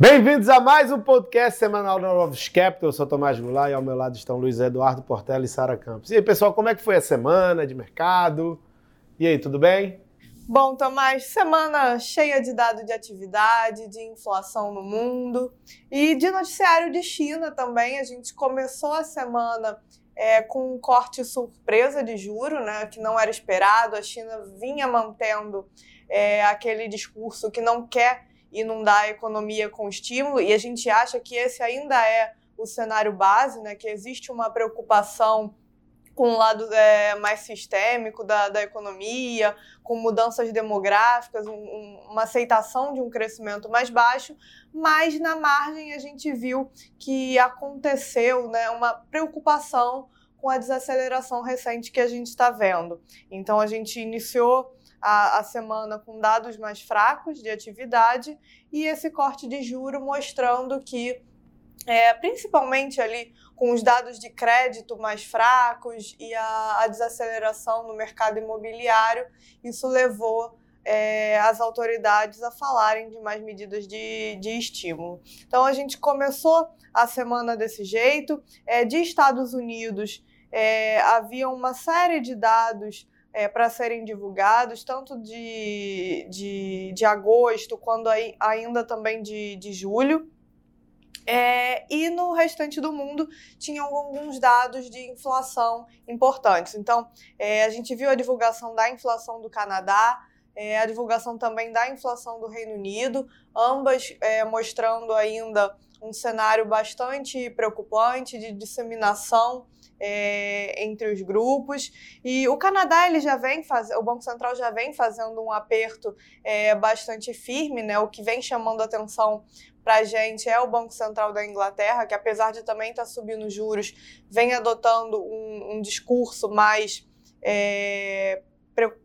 Bem-vindos a mais um podcast semanal da Novos Capital. Eu sou Tomás Goulart e ao meu lado estão Luiz Eduardo Portela e Sara Campos. E aí, pessoal, como é que foi a semana de mercado? E aí, tudo bem? Bom, Tomás, semana cheia de dados de atividade, de inflação no mundo e de noticiário de China também. A gente começou a semana é, com um corte surpresa de juro, né, que não era esperado. A China vinha mantendo é, aquele discurso que não quer inundar a economia com estímulo, e a gente acha que esse ainda é o cenário base, né, que existe uma preocupação com um lado é, mais sistêmico da, da economia, com mudanças demográficas, um, uma aceitação de um crescimento mais baixo, mas na margem a gente viu que aconteceu né, uma preocupação com a desaceleração recente que a gente está vendo. Então a gente iniciou a, a, semana com dados mais fracos de atividade e esse corte de juro mostrando que, é, principalmente ali com os dados de crédito mais fracos e a, a desaceleração no mercado imobiliário, isso levou é, as autoridades a falarem de mais medidas de, de estímulo. Então, a gente começou a semana desse jeito. É, de Estados Unidos, é, havia uma série de dados é, para serem divulgados, tanto de, de, de agosto, quanto aí, ainda também de, de julho. É, e no restante do mundo tinham alguns dados de inflação importantes. Então, é, a gente viu a divulgação da inflação do Canadá, é, a divulgação também da inflação do Reino Unido, ambas é, mostrando ainda um cenário bastante preocupante de disseminação é, entre os grupos. E o Canadá ele já vem o Banco Central já vem fazendo um aperto é, bastante firme, né? O que vem chamando atenção para a gente é o Banco Central da Inglaterra, que apesar de também estar tá subindo juros, vem adotando um, um discurso mais é,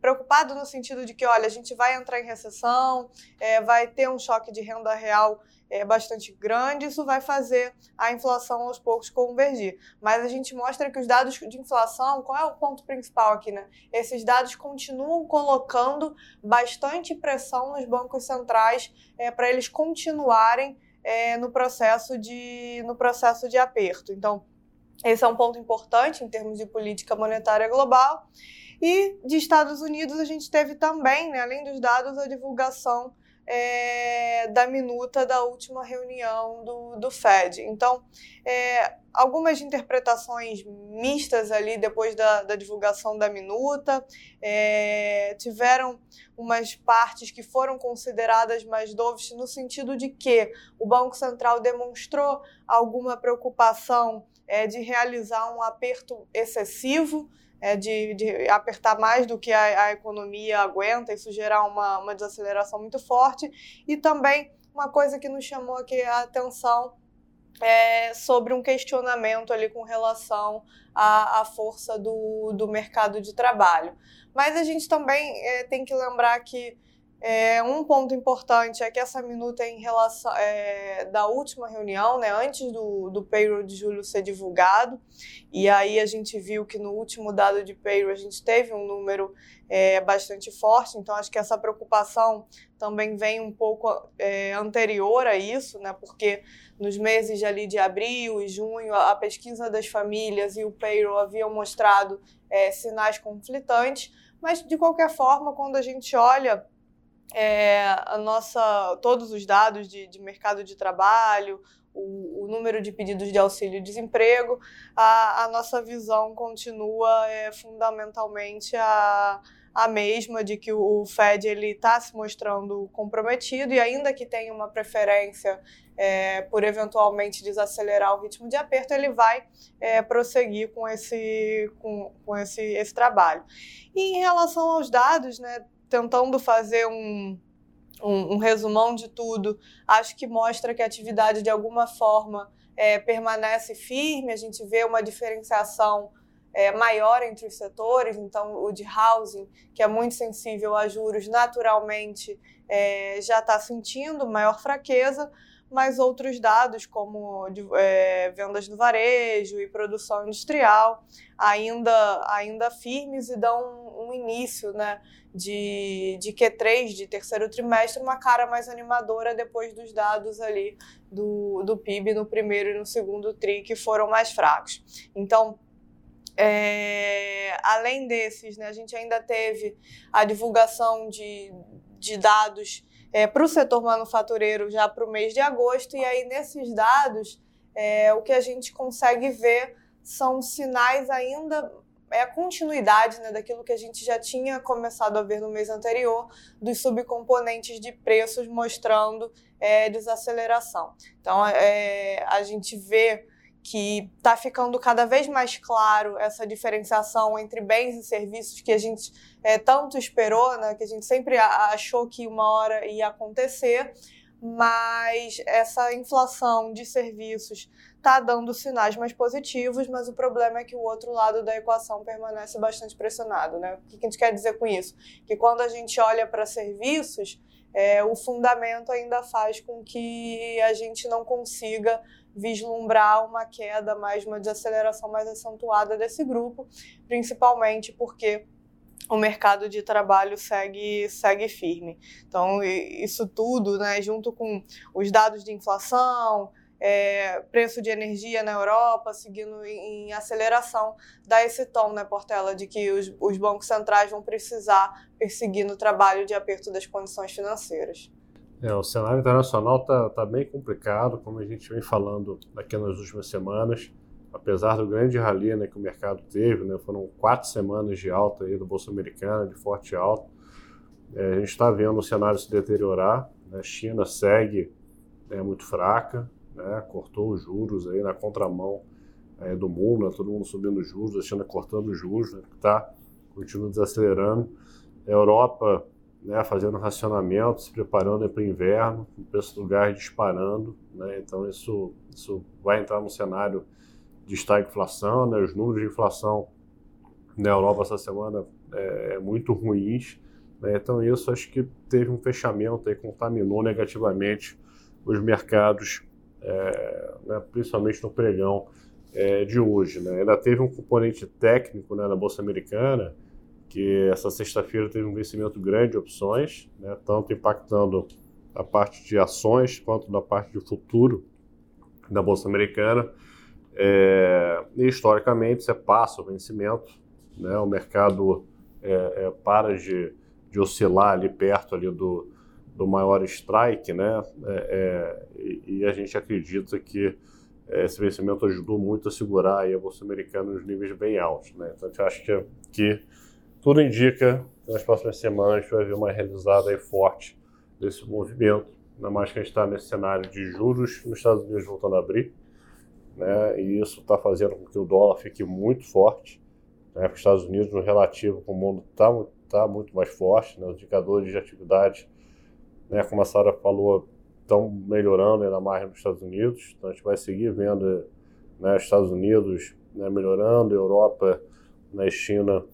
preocupado no sentido de que, olha, a gente vai entrar em recessão, é, vai ter um choque de renda real é, bastante grande, isso vai fazer a inflação aos poucos convergir. Mas a gente mostra que os dados de inflação, qual é o ponto principal aqui, né? Esses dados continuam colocando bastante pressão nos bancos centrais é, para eles continuarem é, no, processo de, no processo de aperto. Então, esse é um ponto importante em termos de política monetária global. E de Estados Unidos, a gente teve também, né, além dos dados, a divulgação é, da minuta da última reunião do, do FED. Então, é, algumas interpretações mistas ali depois da, da divulgação da minuta, é, tiveram umas partes que foram consideradas mais doves no sentido de que o Banco Central demonstrou alguma preocupação é, de realizar um aperto excessivo é, de, de, apertar mais do que a, a, economia aguenta, isso gerar uma, uma desaceleração muito forte. E também uma coisa que nos chamou aqui a atenção é sobre um questionamento ali com relação à, à força do, do mercado de trabalho. Mas a gente também é, tem que lembrar que é, um ponto importante é que essa minuta é em relação é, da última reunião, né, antes do, do payroll de julho ser divulgado, e aí a gente viu que no último dado de payroll a gente teve um número é, bastante forte, então acho que essa preocupação também vem um pouco é, anterior a isso, né, porque nos meses ali de abril e junho a pesquisa das famílias e o payroll haviam mostrado é, sinais conflitantes, mas de qualquer forma, quando a gente olha é, a nossa, todos os dados de, de mercado de trabalho, o, o, número de pedidos de auxílio-desemprego, a, a, nossa visão continua é, fundamentalmente a, a mesma de que o, Fed ele está se mostrando comprometido e ainda que tenha uma preferência é, por eventualmente desacelerar o ritmo de aperto, ele vai é, prosseguir com esse, com, com esse, esse trabalho. E em relação aos dados, né, tentando fazer um, um, um, resumão de tudo, acho que mostra que a atividade de alguma forma é, permanece firme, a gente vê uma diferenciação é, maior entre os setores, então o de housing, que é muito sensível a juros, naturalmente é, já está sentindo maior fraqueza, mas outros dados, como é, vendas do varejo e produção industrial, ainda, ainda firmes e dão um, um início né, de, de Q3, de terceiro trimestre, uma cara mais animadora depois dos dados ali do, do PIB no primeiro e no segundo TRI, que foram mais fracos. Então, é, além desses, né, a gente ainda teve a divulgação de, de dados é, para o setor manufatureiro já para o mês de agosto, e aí nesses dados é, o que a gente consegue ver são sinais ainda é a continuidade né, daquilo que a gente já tinha começado a ver no mês anterior, dos subcomponentes de preços mostrando é, desaceleração. Então, é, a gente vê que está ficando cada vez mais claro essa diferenciação entre bens e serviços que a gente é, tanto esperou, né, que a gente sempre achou que uma hora ia acontecer, mas essa inflação de serviços está dando sinais mais positivos, mas o problema é que o outro lado da equação permanece bastante pressionado. Né? O que a gente quer dizer com isso? Que quando a gente olha para serviços, é, o fundamento ainda faz com que a gente não consiga vislumbrar uma queda mais, uma desaceleração mais acentuada desse grupo, principalmente porque o mercado de trabalho segue, segue firme. Então, isso tudo, né, junto com os dados de inflação, é, preço de energia na Europa seguindo em, aceleração, dá esse tom, né, Portela, de que os, os bancos centrais vão precisar perseguir no trabalho de aperto das condições financeiras. É, o cenário internacional está tá bem complicado, como a gente vem falando aqui nas últimas semanas. Apesar do grande rally né, que o mercado teve, né, foram quatro semanas de alta aí do Bolsa Americana, de forte alta. É, a gente está vendo o cenário se deteriorar. Né, a China segue é, muito fraca, né, cortou os juros aí na contramão é, do mundo, né, todo mundo subindo os juros, a China cortando os juros, né, está continua desacelerando. A Europa né, fazendo racionamento, se preparando para o inverno, o preço do gás disparando, né, então isso, isso vai entrar no cenário de estagflação, né, os números de inflação na Europa essa semana é, é muito ruins, né, então isso acho que teve um fechamento aí, contaminou negativamente os mercados, é, né, principalmente no pregão é, de hoje. Né. Ainda teve um componente técnico né, na Bolsa Americana, que essa sexta-feira teve um vencimento grande de opções, né, tanto impactando a parte de ações quanto na parte de futuro da Bolsa Americana. É, e historicamente, você passa o vencimento, né, o mercado é, é, para de, de, oscilar ali perto ali do, do maior strike, né, é, é, e, a gente acredita que é, esse vencimento ajudou muito a segurar a Bolsa Americana nos níveis bem altos. Né, então, a gente acha que, que tudo indica que nas próximas semanas a gente vai ver uma realizada aí forte desse movimento, ainda mais que a gente está nesse cenário de juros nos Estados Unidos voltando a abrir, né? e isso está fazendo com que o dólar fique muito forte, né? os Estados Unidos, no relativo com o mundo, está tá muito mais forte, né? os indicadores de atividade, né? como a Sara falou, estão melhorando ainda mais nos Estados Unidos, então a gente vai seguir vendo né, os Estados Unidos né, melhorando, Europa, na né, China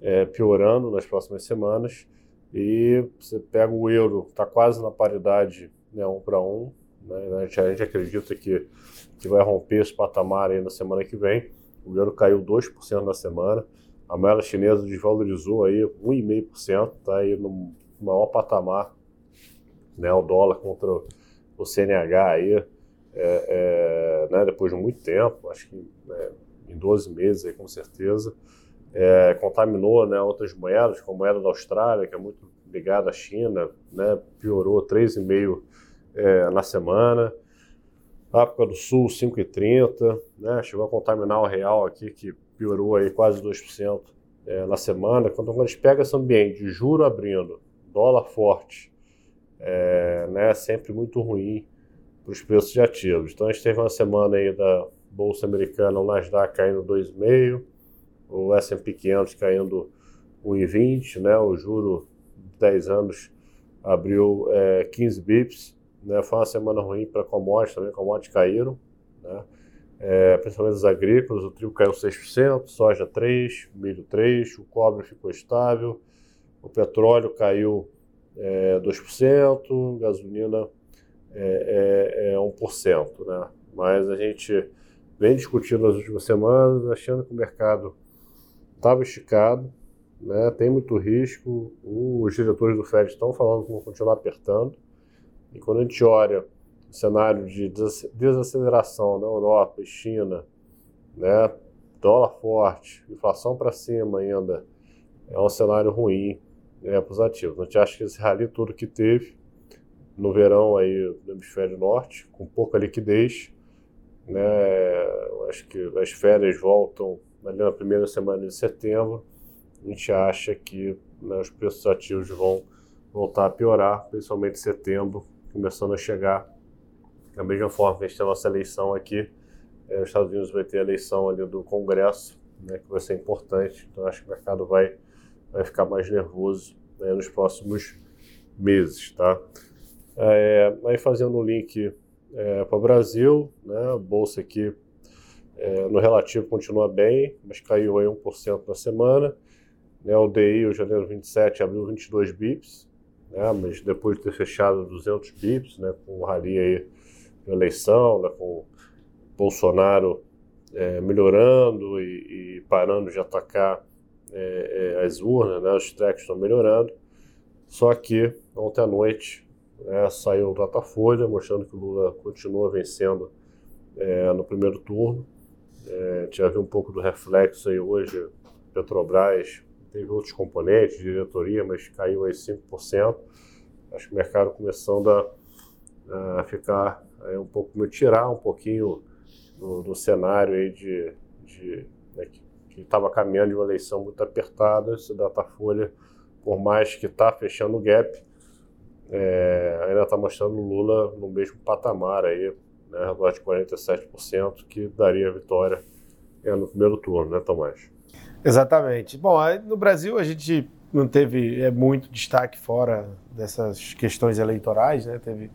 é, piorando nas próximas semanas. E você pega o euro, está quase na paridade né, um para um. Né, a, gente, a gente acredita que, que vai romper esse patamar aí na semana que vem. O euro caiu 2% na semana. A moeda chinesa desvalorizou aí 1,5%, está aí no maior patamar. Né, o dólar contra o CNH aí, é, é, né, depois de muito tempo, acho que né, em 12 meses aí, com certeza é, contaminou né, outras moedas, como a moeda da Austrália, que é muito ligada à China, né, piorou 3,5% é, na semana. África do Sul, 5,30%, né, chegou a contaminar o real aqui, que piorou aí quase 2% é, na semana. Quando a gente pega esse ambiente de juro abrindo, dólar forte, é, né, sempre muito ruim para os preços de ativos. Então a gente teve uma semana aí da Bolsa Americana, o Nasdaq caindo 2,5%, o S&P 500 caindo 1,20, né? O juro de 10 anos abriu é, 15 bips, né? Foi uma semana ruim para commodities também, commodities caíram, né? É, principalmente os agrícolas, o trigo caiu 6%, soja 3%, milho 3%, o cobre ficou estável, o petróleo caiu é, 2%, gasolina é, é, é 1%. Né? Mas a gente vem discutindo nas últimas semanas, achando que o mercado estava esticado, né? tem muito risco, os diretores do Fed estão falando que vão continuar apertando, e quando a gente olha o cenário de desaceleração na Europa e China, né? dólar forte, inflação para cima ainda, é um cenário ruim né, para os ativos. A gente acha que esse rally todo que teve no verão aí do hemisfério norte, com pouca liquidez, né, acho que as férias voltam ali na primeira semana de setembro, a gente acha que né, os preços ativos vão voltar a piorar, principalmente em setembro, começando a chegar da mesma forma que a gente tem a nossa eleição aqui, é, os Estados Unidos vai ter a eleição ali do Congresso, né, que vai ser importante. Então acho que o mercado vai, vai ficar mais nervoso né, nos próximos meses, tá? É, aí fazendo o link é, para o Brasil, né, a bolsa aqui é, no relativo continua bem, mas caiu aí 1% na semana. Né, o DI, o janeiro 27, abriu 22 bips, né, mas depois de ter fechado 200 bips, né, com o rally aí na eleição, né, com Bolsonaro é, melhorando e, e, parando de atacar é, é, as urnas, né, os tracks estão melhorando. Só que ontem à noite né, saiu o Datafolha mostrando que o Lula continua vencendo é, no primeiro turno. É, viu um pouco do reflexo aí hoje. Petrobras teve outros componentes, diretoria, mas caiu aí 5%. Acho que o mercado começando a, a ficar é, um pouco, tirar um pouquinho do, do cenário aí de, de né, que estava caminhando de uma eleição muito apertada. Esse Datafolha, por mais que está fechando o gap, é, ainda está mostrando o Lula no mesmo patamar aí, né, de 47%, que daria a vitória é, no primeiro turno, né, Tomás? Exatamente. Bom, no Brasil a gente não teve é, muito destaque fora dessas questões eleitorais, né? Teve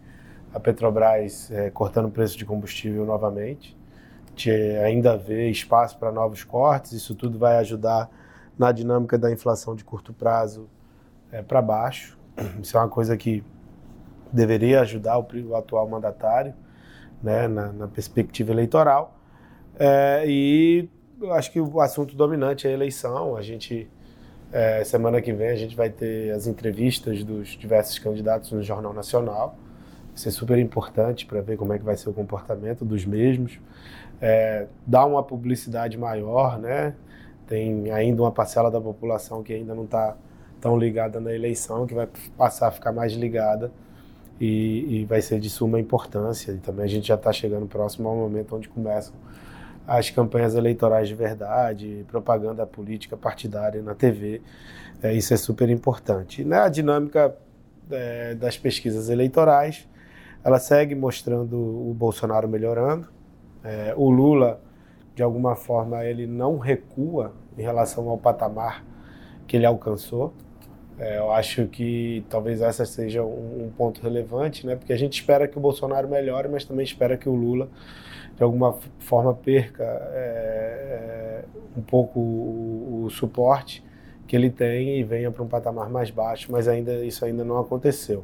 a Petrobras é, cortando o preço de combustível novamente ainda vê espaço para novos cortes, isso tudo vai ajudar na dinâmica da inflação de curto prazo é, para baixo. Isso é uma coisa que deveria ajudar o, o atual mandatário né, na, na perspectiva eleitoral. É, e acho que o assunto dominante é a eleição. A gente, é, semana que vem, a gente vai ter as entrevistas dos diversos candidatos no Jornal Nacional. É super importante para ver como é que vai ser o comportamento dos mesmos é, dar uma publicidade maior, né? Tem ainda uma parcela da população que ainda não está tão ligada na eleição, que vai passar a ficar mais ligada e, e vai ser de suma importância. E também a gente já está chegando próximo ao momento onde começam as campanhas eleitorais de verdade, propaganda política partidária na TV. É, isso é super importante. E, né, a dinâmica é, das pesquisas eleitorais, ela segue mostrando o Bolsonaro melhorando, é, o Lula, de alguma forma, ele não recua em relação ao patamar que ele alcançou. É, eu acho que talvez essa seja um, um, ponto relevante, né? Porque a gente espera que o Bolsonaro melhore, mas também espera que o Lula, de alguma forma, perca é, é, um pouco o, o, suporte que ele tem e venha para um patamar mais baixo. Mas ainda isso ainda não aconteceu.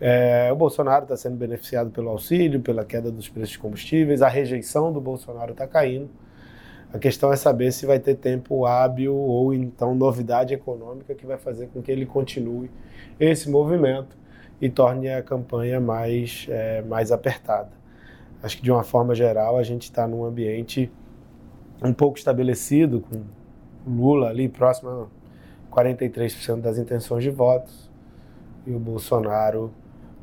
É, o Bolsonaro está sendo beneficiado pelo auxílio, pela queda dos preços de combustíveis, a rejeição do Bolsonaro está caindo. A questão é saber se vai ter tempo hábil ou então novidade econômica que vai fazer com que ele continue esse movimento e torne a campanha mais, é, mais apertada. Acho que de uma forma geral a gente está num ambiente um pouco estabelecido, com Lula ali próximo a 43% das intenções de votos e o Bolsonaro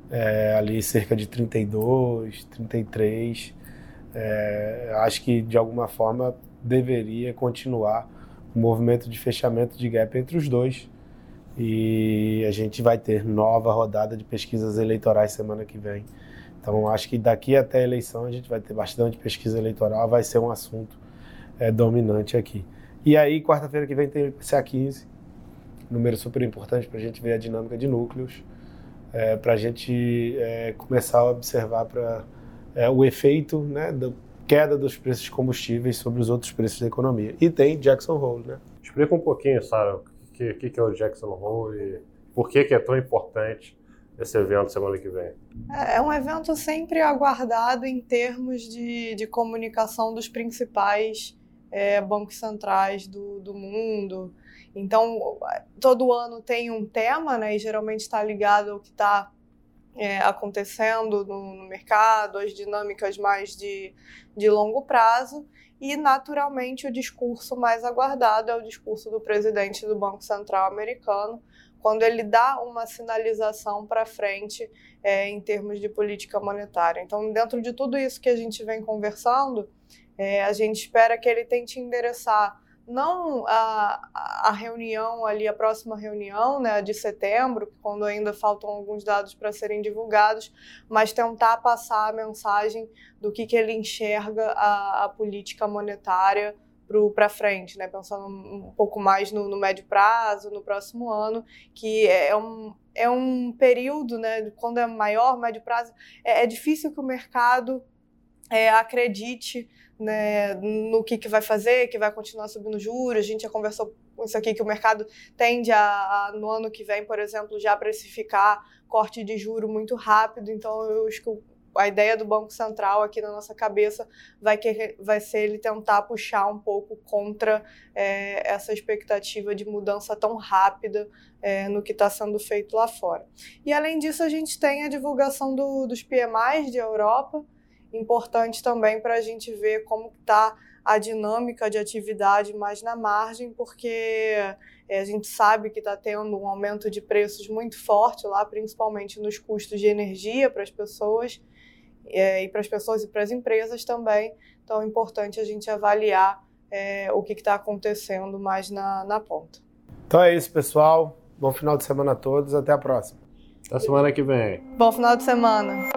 é, ali cerca de 32, 33. É, acho que de alguma forma deveria continuar o movimento de fechamento de gap entre os dois. E a gente vai ter nova rodada de pesquisas eleitorais semana que vem. Então acho que daqui até a eleição a gente vai ter bastante pesquisa eleitoral, vai ser um assunto é, dominante aqui. E aí, quarta-feira que vem tem CA15, número super importante para a gente ver a dinâmica de núcleos é, para a gente é, começar a observar para é, o efeito né, da queda dos preços de combustíveis sobre os outros preços da economia. E tem Jackson Hole, né? Explica um pouquinho, Sara, o que, que, que, é o Jackson Hole e por que, que é tão importante esse evento semana que vem? É, é um evento sempre aguardado em termos de, de comunicação dos principais é, bancos centrais do, do mundo. Então, todo ano tem um tema, né, e geralmente está ligado ao que está é, acontecendo no, no, mercado, as dinâmicas mais de, de longo prazo. E, naturalmente, o discurso mais aguardado é o discurso do presidente do Banco Central americano, quando ele dá uma sinalização para frente é, em termos de política monetária. Então, dentro de tudo isso que a gente vem conversando, é, a gente espera que ele tente endereçar não a, a reunião ali, a próxima reunião, né, de setembro, quando ainda faltam alguns dados para serem divulgados, mas tentar passar a mensagem do que, que ele enxerga a, a política monetária para frente, né? pensando um pouco mais no, no, médio prazo, no próximo ano, que é um, é um período, né? quando é maior, médio prazo, é, é difícil que o mercado é, acredite né, no que, que vai fazer, que vai continuar subindo juros. A gente já conversou com isso aqui, que o mercado tende a, a no ano que vem, por exemplo, já precificar corte de juro muito rápido. Então, eu acho que a ideia do Banco Central aqui na nossa cabeça vai, querer, vai ser ele tentar puxar um pouco contra é, essa expectativa de mudança tão rápida é, no que está sendo feito lá fora. E além disso, a gente tem a divulgação do, dos PMIs de Europa, importante também para a gente ver como está a dinâmica de atividade mais na margem, porque é, a gente sabe que está tendo um aumento de preços muito forte lá, principalmente nos custos de energia para as pessoas é, e para as pessoas e para as empresas também. Então é importante a gente avaliar é, o que está acontecendo mais na, na ponta. Então é isso, pessoal. Bom final de semana a todos. Até a próxima. Até semana que vem. Bom final de semana.